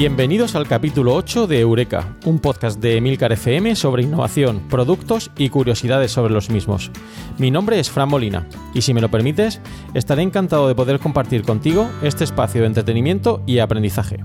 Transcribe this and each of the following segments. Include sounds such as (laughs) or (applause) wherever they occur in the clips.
Bienvenidos al capítulo 8 de Eureka, un podcast de Emilcar FM sobre innovación, productos y curiosidades sobre los mismos. Mi nombre es Fran Molina y si me lo permites, estaré encantado de poder compartir contigo este espacio de entretenimiento y aprendizaje.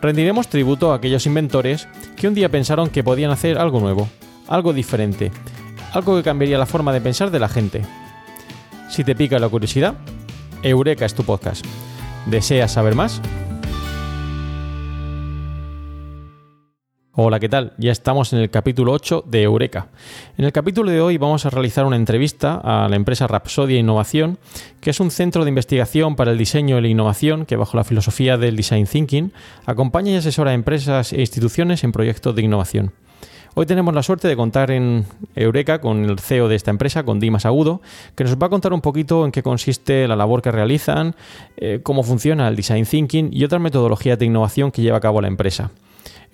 rendiremos tributo a aquellos inventores que un día pensaron que podían hacer algo nuevo, algo diferente, algo que cambiaría la forma de pensar de la gente. Si te pica la curiosidad, Eureka es tu podcast. ¿Deseas saber más? Hola, ¿qué tal? Ya estamos en el capítulo 8 de Eureka. En el capítulo de hoy vamos a realizar una entrevista a la empresa Rapsodia Innovación, que es un centro de investigación para el diseño y la innovación que bajo la filosofía del design thinking acompaña y asesora a empresas e instituciones en proyectos de innovación. Hoy tenemos la suerte de contar en Eureka con el CEO de esta empresa, con Dimas Agudo, que nos va a contar un poquito en qué consiste la labor que realizan, eh, cómo funciona el design thinking y otras metodologías de innovación que lleva a cabo la empresa.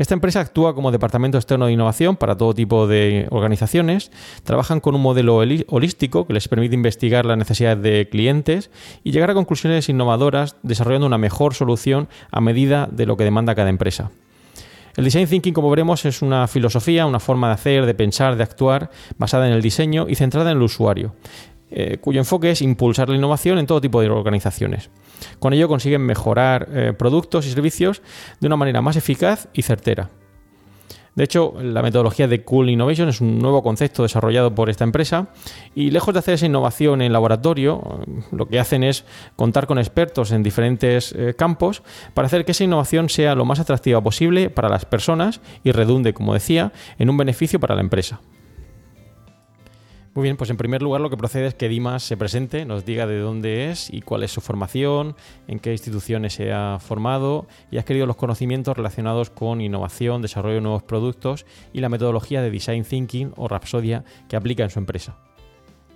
Esta empresa actúa como departamento externo de innovación para todo tipo de organizaciones. Trabajan con un modelo holístico que les permite investigar las necesidades de clientes y llegar a conclusiones innovadoras desarrollando una mejor solución a medida de lo que demanda cada empresa. El design thinking, como veremos, es una filosofía, una forma de hacer, de pensar, de actuar, basada en el diseño y centrada en el usuario, eh, cuyo enfoque es impulsar la innovación en todo tipo de organizaciones. Con ello consiguen mejorar eh, productos y servicios de una manera más eficaz y certera. De hecho, la metodología de Cool Innovation es un nuevo concepto desarrollado por esta empresa y lejos de hacer esa innovación en laboratorio, lo que hacen es contar con expertos en diferentes eh, campos para hacer que esa innovación sea lo más atractiva posible para las personas y redunde, como decía, en un beneficio para la empresa. Muy bien, pues en primer lugar lo que procede es que Dimas se presente, nos diga de dónde es y cuál es su formación, en qué instituciones se ha formado y ha adquirido los conocimientos relacionados con innovación, desarrollo de nuevos productos y la metodología de Design Thinking o Rapsodia que aplica en su empresa.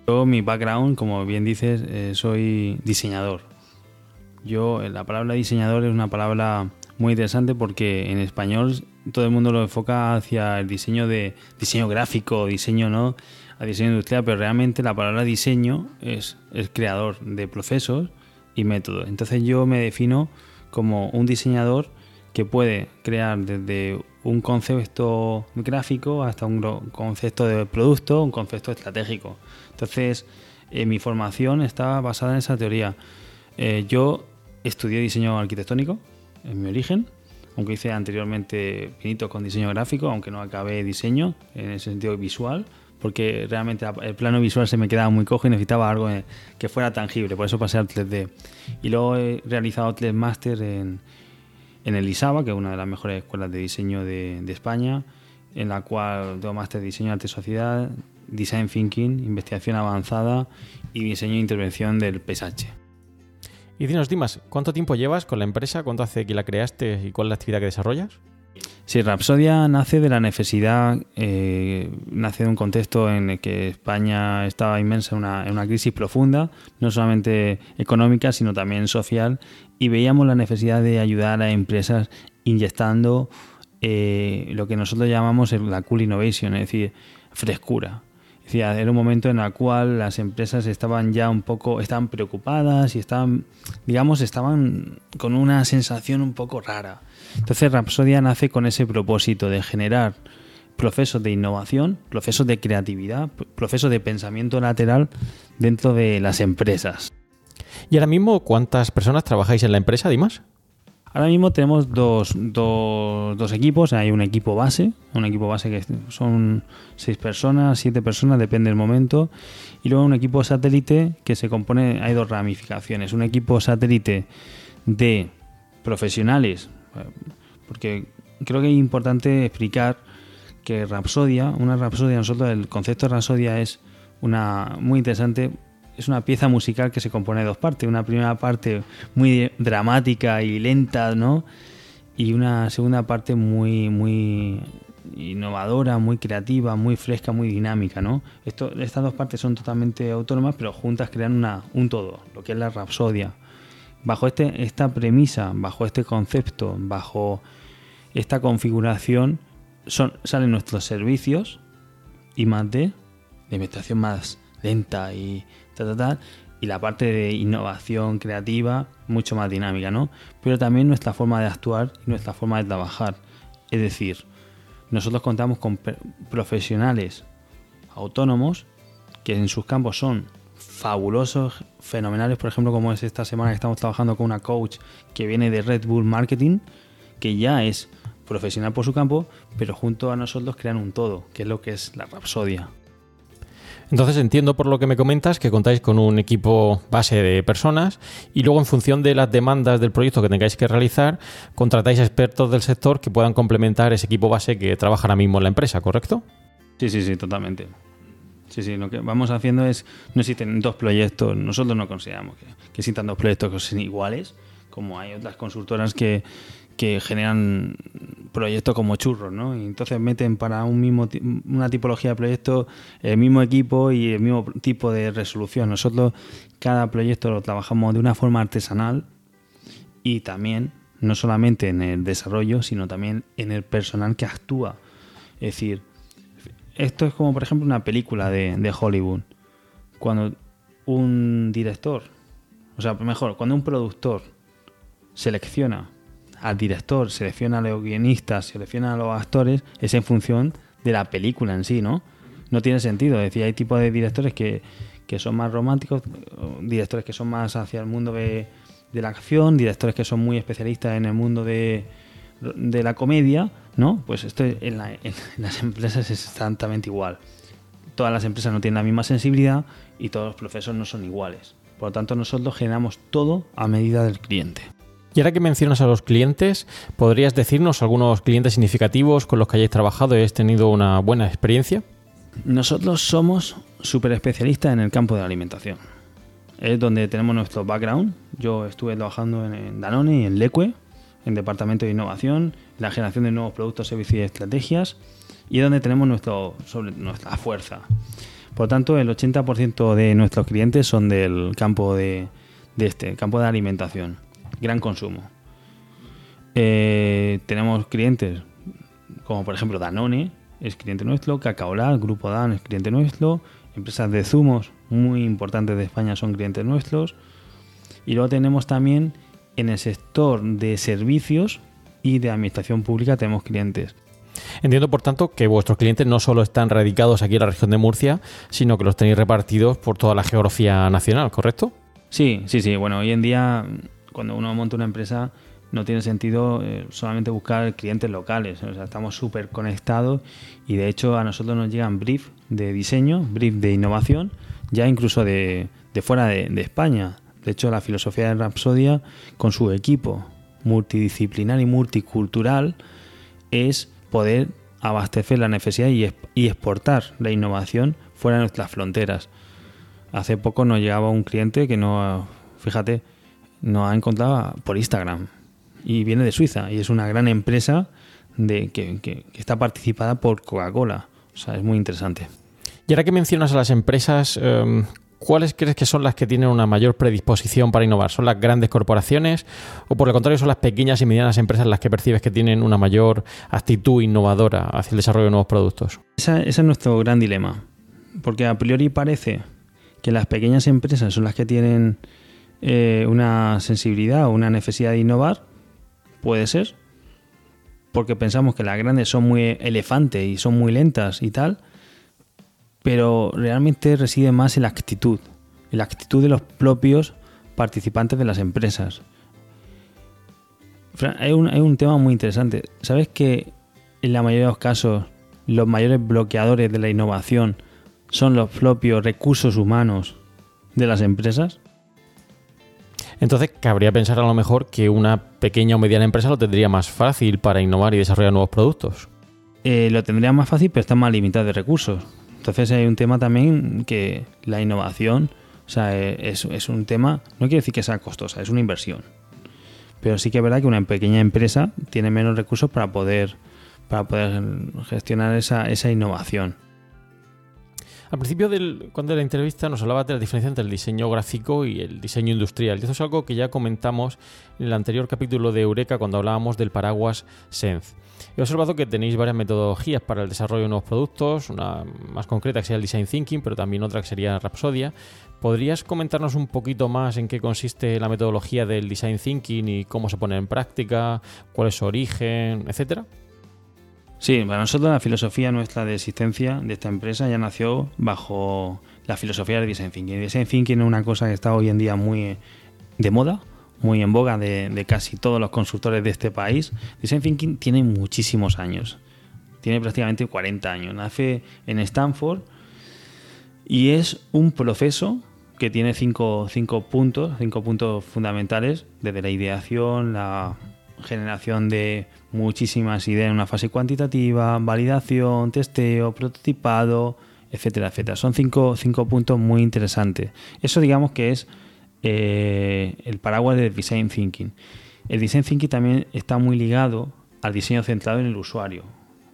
Yo, mi background, como bien dices, eh, soy diseñador. Yo, eh, la palabra diseñador es una palabra muy interesante porque en español todo el mundo lo enfoca hacia el diseño de diseño gráfico, diseño no a diseño industrial, pero realmente la palabra diseño es, es creador de procesos y método. Entonces yo me defino como un diseñador que puede crear desde un concepto gráfico hasta un concepto de producto, un concepto estratégico. Entonces, eh, mi formación está basada en esa teoría. Eh, yo estudié diseño arquitectónico en mi origen, aunque hice anteriormente pinitos con diseño gráfico, aunque no acabé diseño en el sentido visual, porque realmente el plano visual se me quedaba muy cojo y necesitaba algo que fuera tangible, por eso pasé al 3D. Y luego he realizado tres máster en, en el ISABA, que es una de las mejores escuelas de diseño de, España, en la cual tengo máster de diseño arte sociedad, design thinking, investigación avanzada y diseño e intervención del paisaje. Y dinos, Dimas, ¿cuánto tiempo llevas con la empresa? ¿Cuánto hace que la creaste y cuál es la actividad que desarrollas? Sí, Rapsodia nace de la necesidad, eh, nace de un contexto en el que España estaba inmensa en una, crisis profunda, no solamente económica, sino también social, y veíamos la necesidad de ayudar a empresas inyectando eh, lo que nosotros llamamos la cool innovation, es decir, frescura. Decir, era un momento en el cual las empresas estaban ya un poco, estaban preocupadas y estaban, digamos, estaban con una sensación un poco rara entonces Rapsodia nace con ese propósito de generar procesos de innovación, procesos de creatividad, procesos de pensamiento lateral dentro de las empresas. ¿Y ahora mismo cuántas personas trabajáis en la empresa, Dimas? Ahora mismo tenemos dos, dos, equipos. Hay un equipo base, un equipo base que son seis personas, siete personas, depende del momento. Y luego un equipo satélite que se compone, hay dos ramificaciones. Un equipo satélite de profesionales porque creo que es importante explicar que Rapsodia, una Rapsodia, nosotros el concepto de Rapsodia es una muy interesante, es una pieza musical que se compone de dos partes, una primera parte muy dramática y lenta, ¿no? Y una segunda parte muy muy innovadora, muy creativa, muy fresca, muy dinámica, ¿no? Estas dos partes son totalmente autónomas, pero juntas crean una, un todo, lo que es la Rapsodia. Bajo este, esta premisa, bajo este concepto, bajo esta configuración, son, salen nuestros servicios y más de, de investigación más lenta y y la parte de innovación creativa mucho más dinámica, ¿no? Pero también nuestra forma de actuar y nuestra forma de trabajar. Es decir, nosotros contamos con profesionales autónomos que en sus campos son fabulosos, fenomenales, por ejemplo, como es esta semana que estamos trabajando con una coach que viene de Red Bull Marketing, que ya es profesional por su campo, pero junto a nosotros crean un todo, que es lo que es la Rapsodia. Entonces entiendo por lo que me comentas que contáis con un equipo base de personas y luego en función de las demandas del proyecto que tengáis que realizar, contratáis expertos del sector que puedan complementar ese equipo base que trabaja ahora mismo en la empresa, ¿correcto? Sí, sí, sí, totalmente. Sí, sí, lo que vamos haciendo es, no existen dos proyectos, nosotros no consideramos que, que existan dos proyectos que sean iguales, como hay otras consultoras que, que generan proyectos como churros, ¿no? Y entonces meten para un mismo una tipología de proyecto el mismo equipo y el mismo tipo de resolución. Nosotros cada proyecto lo trabajamos de una forma artesanal y también no solamente en el desarrollo, sino también en el personal que actúa. Es decir, esto es como, por ejemplo, una película de, Hollywood. Cuando un director, o sea, mejor, cuando un productor selecciona al director, selecciona a los guionistas, selecciona a los actores, es en función de la película en sí, ¿no? No tiene sentido. Es decir, hay tipos de directores que, son más románticos, directores que son más hacia el mundo de, de la acción, directores que son muy especialistas en el mundo de, de la comedia, ¿no? Pues esto en, (laughs) las empresas es exactamente igual. Todas las empresas no tienen la misma sensibilidad y todos los procesos no son iguales. Por lo tanto, nosotros generamos todo a medida del cliente. Y ahora que mencionas a los clientes, ¿podrías decirnos algunos clientes significativos con los que hayáis trabajado y hayáis tenido una buena experiencia? Nosotros somos súper especialistas en el campo de la alimentación. Es donde tenemos nuestro background. Yo estuve trabajando en Danone y en Leque, en Departamento de Innovación, la generación de nuevos productos, servicios y estrategias, y es donde tenemos nuestra fuerza. Por lo tanto, el 80% de nuestros clientes son del campo de, este, campo de alimentación, gran consumo. Eh, tenemos clientes como por ejemplo Danone, es cliente nuestro, Cacaolat, Grupo Dan es cliente nuestro, empresas de zumos muy importantes de España son clientes nuestros, Y luego tenemos también en el sector de servicios y de administración pública tenemos clientes. Entiendo, por tanto, que vuestros clientes no solo están radicados aquí en la región de Murcia, sino que los tenéis repartidos por toda la geografía nacional, ¿correcto? Sí, sí, sí. Bueno, hoy en día, cuando uno monta una empresa, no tiene sentido eh, solamente buscar clientes locales. O sea, estamos súper conectados y de hecho a nosotros nos llegan brief de diseño, brief de innovación, ya incluso de, fuera de, de, España. De hecho, la filosofía de Rapsodia, con su equipo multidisciplinar y multicultural, es poder abastecer la necesidad y, exportar la innovación fuera de nuestras fronteras. Hace poco nos llegaba un cliente que no, fíjate, nos ha encontrado por Instagram y viene de Suiza y es una gran empresa de, que, está participada por Coca-Cola. O sea, es muy interesante. Y ahora que mencionas a las empresas, em, ¿cuáles crees que son las que tienen una mayor predisposición para innovar? ¿Son las grandes corporaciones o por el contrario son las pequeñas y medianas empresas las que percibes que tienen una mayor actitud innovadora hacia el desarrollo de nuevos productos? ese es nuestro gran dilema, porque a priori parece que las pequeñas empresas son las que tienen eh, una sensibilidad o una necesidad de innovar, puede ser, porque pensamos que las grandes son muy elefantes y son muy lentas y tal, pero realmente reside más en la actitud, en la actitud de los propios participantes de las empresas. Hay un, hay un tema muy interesante. ¿Sabes que en la mayoría de los casos los mayores bloqueadores de la innovación son los propios recursos humanos de las empresas? Entonces, cabría pensar a lo mejor que una pequeña o mediana empresa lo tendría más fácil para innovar y desarrollar nuevos productos. Eh, lo tendría más fácil, pero está más limitado de recursos. Entonces hay un tema también que la innovación, o sea, eh, es, un tema, no quiere decir que sea costosa, es una inversión. Pero sí que es verdad que una pequeña empresa tiene menos recursos para poder, para poder gestionar esa, esa innovación. Al principio, del, cuando de la entrevista, nos hablaba de la diferencia entre el diseño gráfico y el diseño industrial. Y eso es algo que ya comentamos en el anterior capítulo de Eureka cuando hablábamos del paraguas Sense. He observado que tenéis varias metodologías para el desarrollo de nuevos productos, una más concreta que sería el Design Thinking, pero también otra que sería Rapsodia. ¿Podrías comentarnos un poquito más en qué consiste la metodología del Design Thinking y cómo se pone en práctica, cuál es su origen, etcétera? Sí, para nosotros la filosofía nuestra de existencia de esta empresa ya nació bajo la filosofía del Design Thinking. Design Thinking es una cosa que está hoy en día muy de moda, muy en boga de, casi todos los consultores de este país. Design Thinking tiene muchísimos años, tiene prácticamente 40 años. Nace en Stanford y es un proceso que tiene cinco, cinco puntos, cinco puntos fundamentales, desde la ideación, la generación de muchísimas ideas en una fase cuantitativa, validación, testeo, prototipado, etcétera, etcétera. Son cinco, cinco puntos muy interesantes. Eso digamos que es eh, el paraguas del Design Thinking. El Design Thinking también está muy ligado al diseño centrado en el usuario.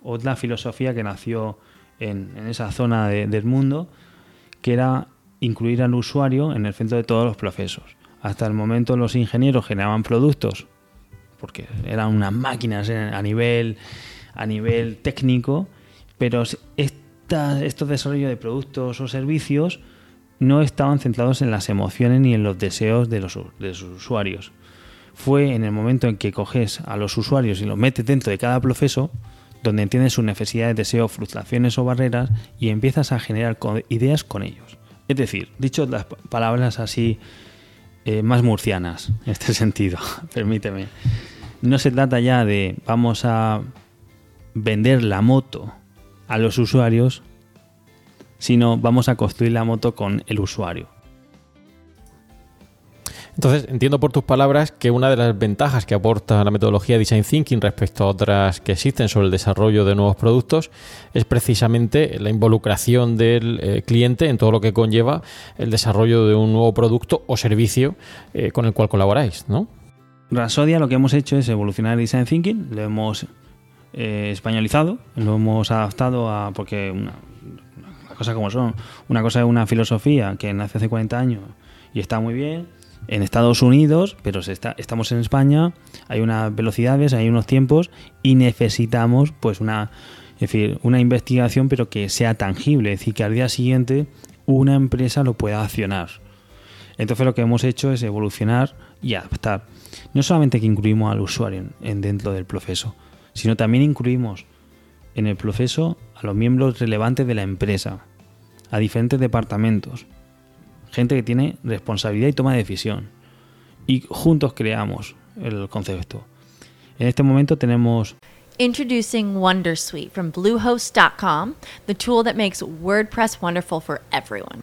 Otra filosofía que nació en, esa zona del mundo, que era incluir al usuario en el centro de todos los procesos. Hasta el momento los ingenieros generaban productos porque eran unas máquinas a nivel, a nivel técnico, pero estos desarrollos de productos o servicios no estaban centrados en las emociones ni en los deseos de los, usuarios. Fue en el momento en que coges a los usuarios y los metes dentro de cada proceso, donde entiendes sus necesidades, deseos, frustraciones o barreras y empiezas a generar ideas con ellos. Es decir, dicho las palabras así eh, más murcianas, en este (laughs) sentido, permíteme. No se trata ya de vamos a vender la moto a los usuarios, sino vamos a construir la moto con el usuario. Entonces, entiendo por tus palabras que una de las ventajas que aporta la metodología Design Thinking respecto a otras que existen sobre el desarrollo de nuevos productos es precisamente la involucración del eh, cliente en todo lo que conlleva el desarrollo de un nuevo producto o servicio eh, con el cual colaboráis, ¿no? Rasodia lo que hemos hecho es evolucionar el Design Thinking, lo hemos eh, españolizado, lo hemos adaptado a... porque una, cosa como son. Una cosa es una filosofía que nace hace 40 años y está muy bien en Estados Unidos, pero está, estamos en España, hay unas velocidades, hay unos tiempos y necesitamos pues una, es decir, una investigación pero que sea tangible, es decir, que al día siguiente una empresa lo pueda accionar. Entonces lo que hemos hecho es evolucionar y adaptar. No solamente que incluimos al usuario en, dentro del proceso, sino también incluimos en el proceso a los miembros relevantes de la empresa, a diferentes departamentos, gente que tiene responsabilidad y toma de decisión. Y juntos creamos el concepto. En este momento tenemos Introducing Wondersuite from Bluehost.com, the tool that makes WordPress wonderful for everyone.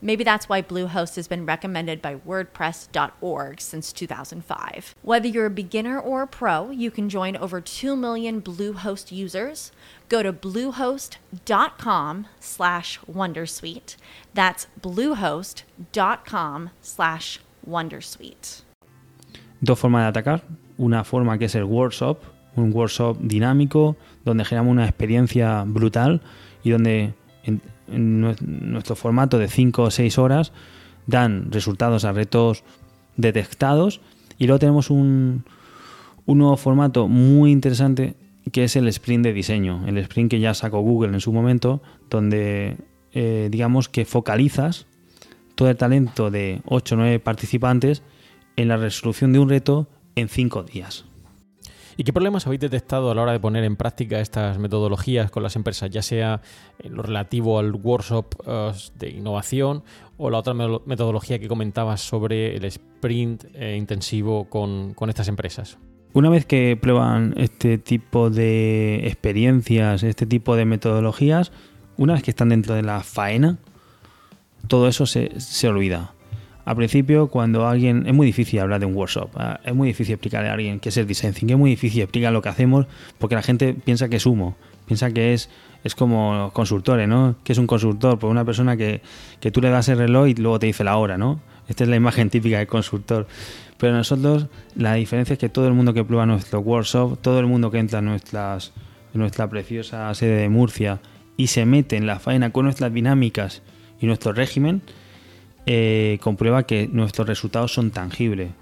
Maybe that's why Bluehost has been recommended by WordPress.org since 2005. Whether you're a beginner or a pro, you can join over 2 million Bluehost users. Go to bluehost.com slash Wondersuite. That's bluehost.com slash Wondersuite. Dos formas de atacar. Una forma que es el workshop, un workshop dinámico donde generamos una experiencia brutal y donde nuestro formato de 5 o 6 horas dan resultados a retos detectados y luego tenemos un, un nuevo formato muy interesante que es el sprint de diseño, el sprint que ya sacó Google en su momento, donde eh, digamos que focalizas todo el talento de 8 o 9 participantes en la resolución de un reto en 5 días. ¿Y qué problemas habéis detectado a la hora de poner en práctica estas metodologías con las empresas, ya sea en lo relativo al workshop eh, de innovación o la otra metodología que comentabas sobre el sprint eh, intensivo con, con estas empresas? Una vez que prueban este tipo de experiencias, este tipo de metodologías, una vez que están dentro de la faena, todo eso se, se olvida. Al principio, cuando alguien. Es muy difícil hablar de un workshop. Ah, es muy difícil explicarle a alguien qué es el design thinking. Es muy difícil explicar lo que hacemos porque la gente piensa que es humo. Piensa que es, es como consultores, ¿no? Que es un consultor? Pues una persona que, que tú le das el reloj y luego te dice la hora, ¿no? Esta es la imagen (laughs) típica del consultor. Pero nosotros, la diferencia es que todo el mundo que prueba nuestro workshop, todo el mundo que entra en, nuestras, en nuestra preciosa sede de Murcia y se mete en la faena con nuestras dinámicas y nuestro régimen, eh, comprueba que nuestros resultados son tangibles.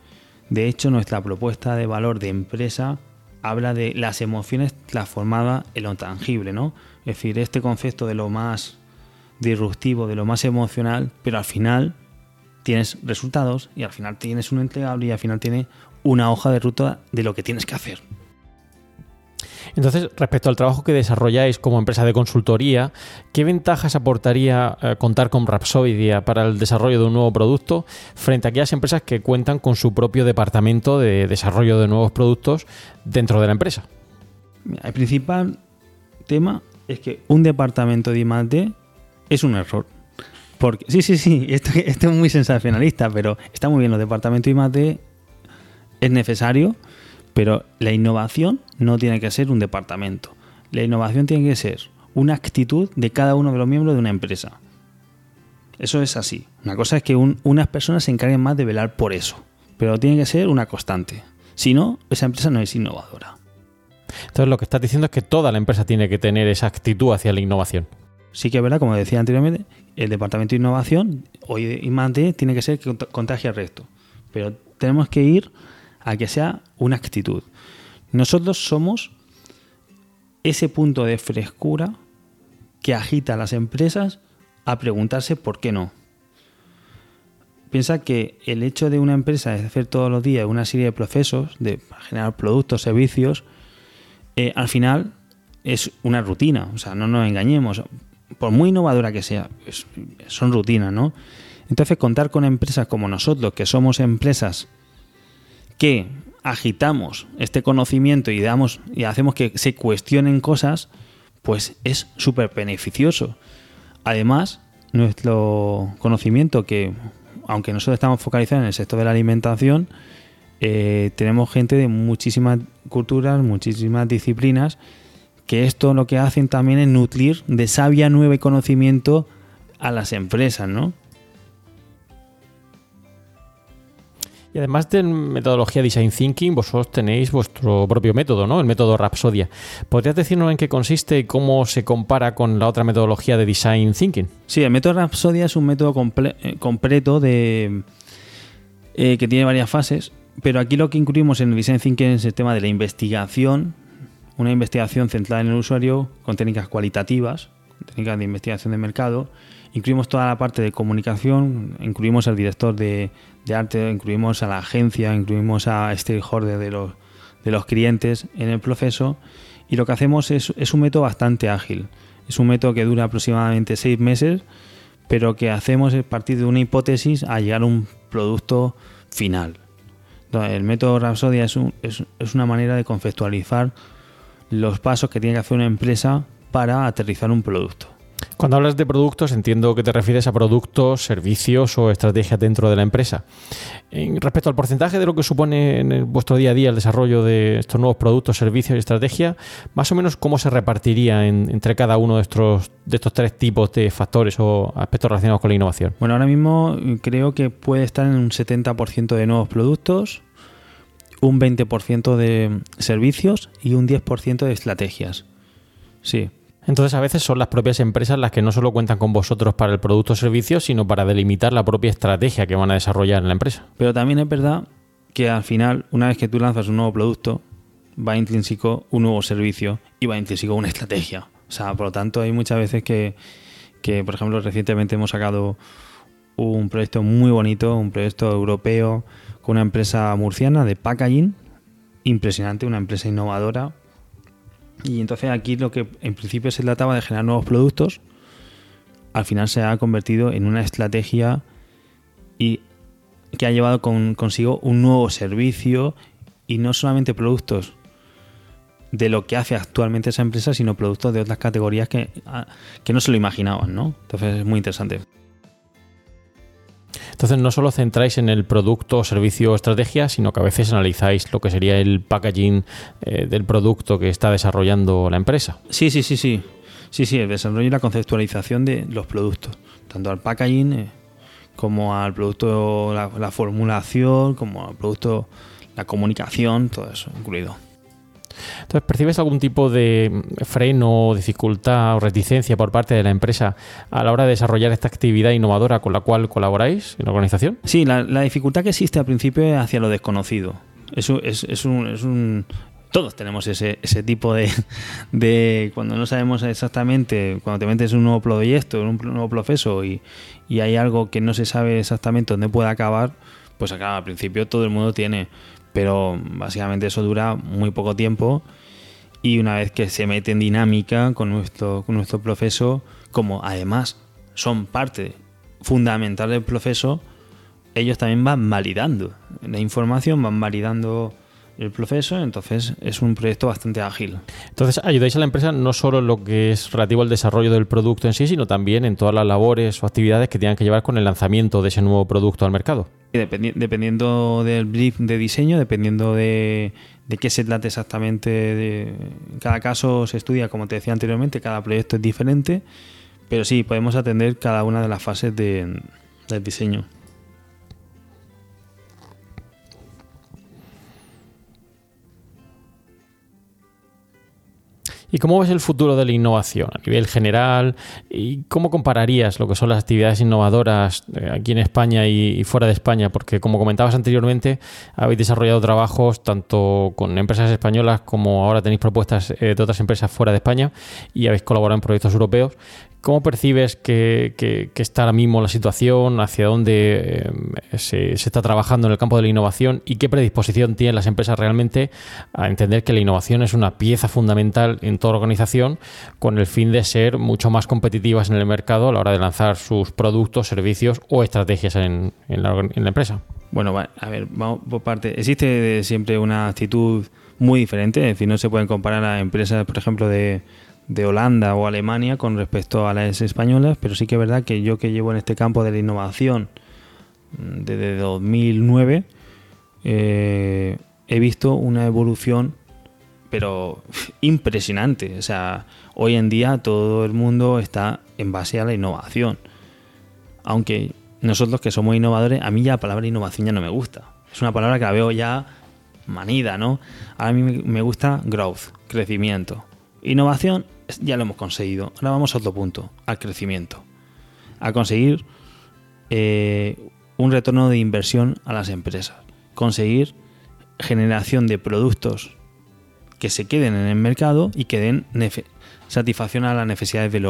De hecho, nuestra propuesta de valor de empresa habla de las emociones transformadas en lo tangible, ¿no? Es decir, este concepto de lo más disruptivo, de lo más emocional, pero al final tienes resultados y al final tienes un entregable y al final tienes una hoja de ruta de lo que tienes que hacer. Entonces, respecto al trabajo que desarrolláis como empresa de consultoría, ¿qué ventajas aportaría eh, contar con Rapsodia para el desarrollo de un nuevo producto frente a aquellas empresas que cuentan con su propio departamento de desarrollo de nuevos productos dentro de la empresa? El principal tema es que un departamento de I+D es un error. Porque, sí, sí, sí, (laughs) esto, es muy sensacionalista, pero está muy bien, los departamentos de I+D es necesario, pero la innovación no tiene que ser un departamento. La innovación tiene que ser una actitud de cada uno de los miembros de una empresa. Eso es así. Una cosa es que unas personas se encarguen más de velar por eso, pero tiene que ser una constante. Si no, esa empresa no es innovadora. Entonces lo que estás diciendo es que toda la empresa tiene que tener esa actitud hacia la innovación. Sí que es verdad, como decía anteriormente, el departamento de innovación hoy y más tiene que ser que contagie al resto. Pero tenemos que ir a que sea una actitud. Nosotros somos ese punto de frescura que agita a las empresas a preguntarse por qué no. Piensa que el hecho de una empresa hacer todos los días una serie de procesos, de generar productos, servicios, eh, al final es una rutina. O sea, no nos engañemos. Por muy innovadora que sea, son rutinas, ¿no? Entonces, contar con empresas como nosotros, que somos empresas que agitamos este conocimiento y, damos, y hacemos que se cuestionen cosas, pues es súper beneficioso. Además, nuestro conocimiento, que aunque nosotros estamos focalizados en el sector de la alimentación, eh, tenemos gente de muchísimas culturas, muchísimas disciplinas, que esto lo que hacen también es nutrir de sabia nueva y conocimiento a las empresas, ¿no? Y además de metodología Design Thinking, vosotros tenéis vuestro propio método, ¿no? El método Rapsodia. ¿Podrías decirnos en qué consiste y cómo se compara con la otra metodología de Design Thinking? Sí, el método Rapsodia es un método eh, completo eh, que tiene varias fases, pero aquí lo que incluimos en Design Thinking es el tema de la investigación, una investigación centrada en el usuario con técnicas cualitativas, técnicas de investigación de mercado. Incluimos toda la parte de comunicación, incluimos al director de, arte, incluimos a la agencia, incluimos a stakeholders de los, de los clientes en el proceso y lo que hacemos es, es un método bastante ágil. Es un método que dura aproximadamente seis meses, pero que hacemos es partir de una hipótesis a llegar a un producto final. el método Rhapsodia es, es, es una manera de conceptualizar los pasos que tiene que hacer una empresa para aterrizar un producto. Cuando hablas de productos, entiendo que te refieres a productos, servicios o estrategias dentro de la empresa. En, respecto al porcentaje de lo que supone en vuestro día a día el desarrollo de estos nuevos productos, servicios y estrategias, más o menos cómo se repartiría entre cada uno de estos, de estos tres tipos de factores o aspectos relacionados con la innovación. Bueno, ahora mismo creo que puede estar en un 70% de nuevos productos, un 20% de servicios y un 10% de estrategias. Sí, entonces a veces son las propias empresas las que no solo cuentan con vosotros para el producto o servicio, sino para delimitar la propia estrategia que van a desarrollar en la empresa. Pero también es verdad que al final, una vez que tú lanzas un nuevo producto, va intrínseco un nuevo servicio y va intrínseco una estrategia. O sea, por lo tanto, hay muchas veces que, que por ejemplo, recientemente hemos sacado un proyecto muy bonito, un proyecto europeo con una empresa murciana de packaging, impresionante, una empresa innovadora, y entonces aquí lo que en principio se trataba de generar nuevos productos, al final se ha convertido en una estrategia y que ha llevado consigo un nuevo servicio y no solamente productos de lo que hace actualmente esa empresa, sino productos de otras categorías que, ah, que no se lo imaginaban, ¿no? Entonces es muy interesante. Entonces no solo centráis en el producto, servicio o estrategia, sino que a veces analizáis lo que sería el packaging eh, del producto que está desarrollando la empresa. Sí, sí, sí, sí. Sí, sí, el desarrollo y la conceptualización de los productos, tanto al packaging eh, como al producto, la formulación, como al producto, la comunicación, todo eso incluido. Entonces, ¿percibes algún tipo de freno, dificultad o reticencia por parte de la empresa a la hora de desarrollar esta actividad innovadora con la cual colaboráis en la organización? Sí, la, dificultad que existe al principio es hacia lo desconocido. Es, es, un, es un, todos tenemos ese, ese tipo de, de, cuando no sabemos exactamente, cuando te metes en un nuevo proyecto, en un nuevo proceso y, y, hay algo que no se sabe exactamente dónde puede acabar, pues acá al principio todo el mundo tiene pero básicamente eso dura muy poco tiempo y una vez que se mete en dinámica con nuestro, con nuestro proceso, como además son parte fundamental del proceso, ellos también van validando la información, van validando el proceso, entonces es un proyecto bastante ágil. Entonces ayudáis a la empresa no solo en lo que es relativo al desarrollo del producto en sí, sino también en todas las labores o actividades que tengan que llevar con el lanzamiento de ese nuevo producto al mercado dependiendo del brief de diseño, dependiendo de, qué se trate exactamente, en cada caso se estudia, como te decía anteriormente, cada proyecto es diferente, pero sí, podemos atender cada una de las fases del diseño. ¿Y cómo ves el futuro de la innovación a nivel general? ¿Y cómo compararías lo que son las actividades innovadoras eh, aquí en España y fuera de España? Porque como comentabas anteriormente, habéis desarrollado trabajos tanto con empresas españolas como ahora tenéis propuestas eh, de otras empresas fuera de España y habéis colaborado en proyectos europeos. ¿Cómo percibes que, está ahora mismo la situación? ¿Hacia dónde eh, se, está trabajando en el campo de la innovación? ¿Y qué predisposición tienen las empresas realmente a entender que la innovación es una pieza fundamental en organización con el fin de ser mucho más competitivas en el mercado a la hora de lanzar sus productos, servicios o estrategias en, la, empresa? Bueno, a ver, vamos por parte. Existe siempre una actitud muy diferente, es decir, no se pueden comparar a empresas, por ejemplo, de de Holanda o Alemania con respecto a las españolas, pero sí que es verdad que yo que llevo en este campo de la innovación mm, desde 2009, eh, he visto una evolución, pero impresionante. O sea, hoy en día todo el mundo está en base a la innovación. Aunque nosotros que somos innovadores, a mí ya la palabra innovación ya no me gusta. Es una palabra que la veo ya manida, ¿no? A mí me gusta growth, crecimiento. Innovación ya lo hemos conseguido. Ahora vamos a otro punto, al crecimiento. A conseguir eh, un retorno de inversión a las empresas. Conseguir generación de productos que se queden en el mercado y que den satisfacción a las necesidades de,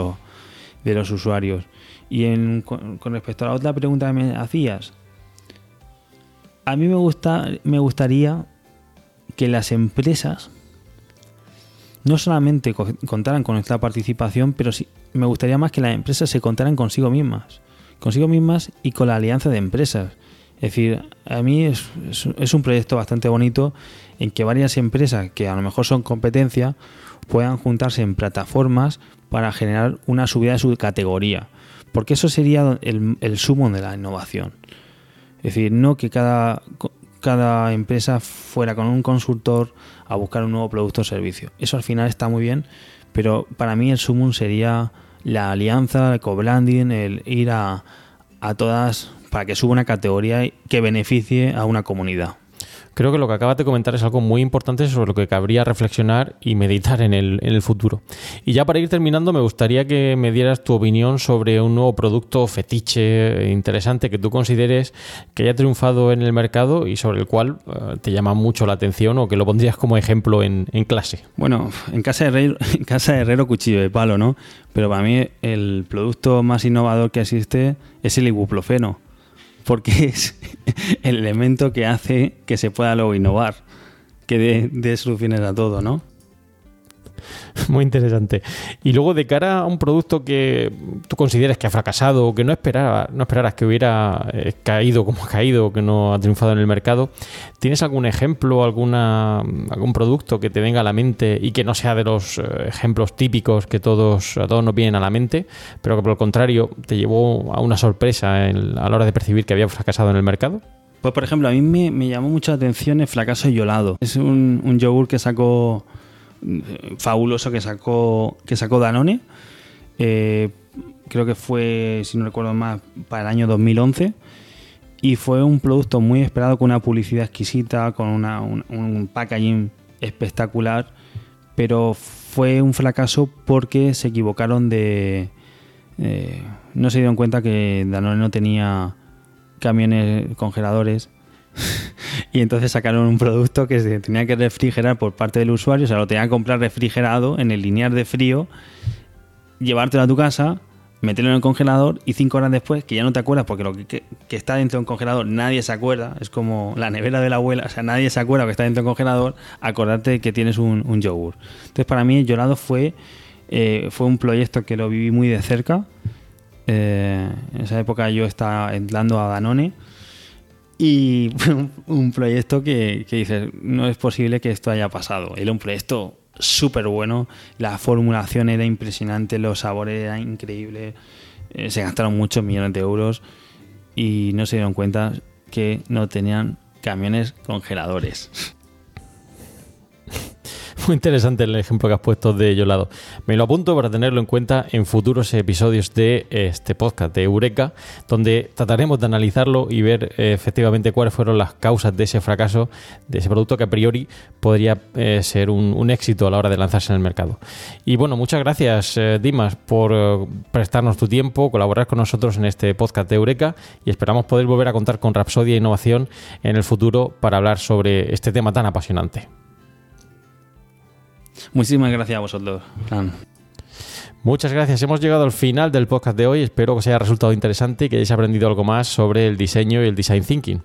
de los usuarios. Y con, respecto a la otra pregunta que me hacías, a mí me, gusta, me gustaría que las empresas no solamente contaran con esta participación, pero sí, me gustaría más que las empresas se contaran consigo mismas, consigo mismas y con la alianza de empresas. Es decir, a mí es, es, un proyecto bastante bonito en que varias empresas que a lo mejor son competencia puedan juntarse en plataformas para generar una subida de su categoría. Porque eso sería el, el sumo de la innovación. Es decir, no que cada, cada empresa fuera con un consultor a buscar un nuevo producto o servicio. Eso al final está muy bien, pero para mí el sumum sería la alianza, el co-branding, el ir a, a todas para que suba una categoría que beneficie a una comunidad. Creo que lo que acabas de comentar es algo muy importante sobre lo que cabría reflexionar y meditar en el, en el futuro. Y ya para ir terminando, me gustaría que me dieras tu opinión sobre un nuevo producto fetiche interesante que tú consideres que haya triunfado en el mercado y sobre el cual eh, te llama mucho la atención o que lo pondrías como ejemplo en, clase. Bueno, en casa, de herrero, (laughs) en casa de herrero cuchillo de palo, ¿no? Pero para mí el producto más innovador que existe es el ibuprofeno porque es el elemento que hace que se pueda luego innovar, que dé, soluciones a todo, ¿no? (laughs) Muy interesante. Y luego, de cara a un producto que tú consideres que ha fracasado o que no, esperaba, no esperaras que hubiera eh, caído como ha caído, que no ha triunfado en el mercado, ¿tienes algún ejemplo, alguna, algún producto que te venga a la mente y que no sea de los eh, ejemplos típicos que todos, a todos nos vienen a la mente, pero que por el contrario te llevó a una sorpresa a la hora de percibir que había fracasado en el mercado? Pues, por ejemplo, a mí me, llamó mucho la atención el fracaso Yolado. Es un yogur que sacó fabuloso que sacó, que sacó Danone. Eh, creo que fue, si no recuerdo más, para el año 2011. Y fue un producto muy esperado con una publicidad exquisita, con un, packaging espectacular. Pero fue un fracaso porque se equivocaron de... Eh, no se dieron cuenta que Danone no tenía camiones congeladores (laughs) y entonces sacaron un producto que se tenía que refrigerar por parte del usuario, o sea, lo tenía que comprar refrigerado en el lineal de frío, llevártelo a tu casa, meterlo en el congelador y cinco horas después, que ya no te acuerdas porque lo que, está dentro de un congelador nadie se acuerda, es como la nevera de la abuela, o sea, nadie se acuerda que está dentro de un congelador, acordarte que tienes un, yogur. Entonces, para mí, el Llorado fue, eh, fue un proyecto que lo viví muy de cerca. Eh, en esa época yo estaba entrando a Danone y (laughs) un, proyecto que, dices, no es posible que esto haya pasado. Era un proyecto súper bueno, la formulación era impresionante, los sabores eran increíbles, eh, se gastaron muchos millones de euros y no se dieron cuenta que no tenían camiones congeladores. (laughs) Muy interesante el ejemplo que has puesto de Yolado. Me lo apunto para tenerlo en cuenta en futuros episodios de este podcast de Eureka, donde trataremos de analizarlo y ver eh, efectivamente cuáles fueron las causas de ese fracaso, de ese producto que a priori podría eh, ser un, éxito a la hora de lanzarse en el mercado. Y bueno, muchas gracias eh, Dimas por prestarnos tu tiempo, colaborar con nosotros en este podcast de Eureka y esperamos poder volver a contar con Rapsodia Innovación en el futuro para hablar sobre este tema tan apasionante. Muchísimas gracias a vosotros, Muchas gracias. Hemos llegado al final del podcast de hoy. Espero que os haya resultado interesante y que hayáis aprendido algo más sobre el diseño y el design thinking.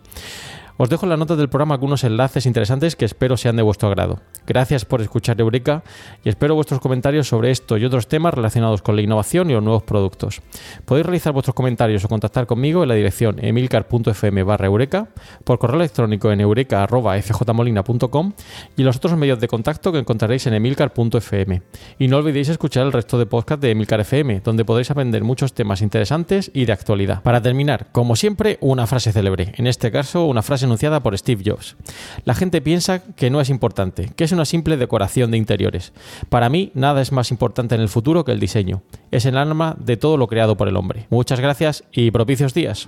Os dejo en la nota del programa algunos enlaces interesantes que espero sean de vuestro agrado. Gracias por escuchar Eureka y espero vuestros comentarios sobre esto y otros temas relacionados con la innovación y los nuevos productos. Podéis realizar vuestros comentarios o contactar conmigo en la dirección emilcar.fm barra eureka, por correo electrónico en eureka.fjmolina.com y los otros medios de contacto que encontraréis en emilcar.fm. Y no olvidéis escuchar el resto de podcast de Emilcar FM, donde podréis aprender muchos temas interesantes y de actualidad. Para terminar, como siempre, una frase célebre. En este caso, una frase anunciada por Steve Jobs. La gente piensa que no es importante, que es una simple decoración de interiores. Para mí, nada es más importante en el futuro que el diseño. Es el alma de todo lo creado por el hombre. Muchas gracias y propicios días.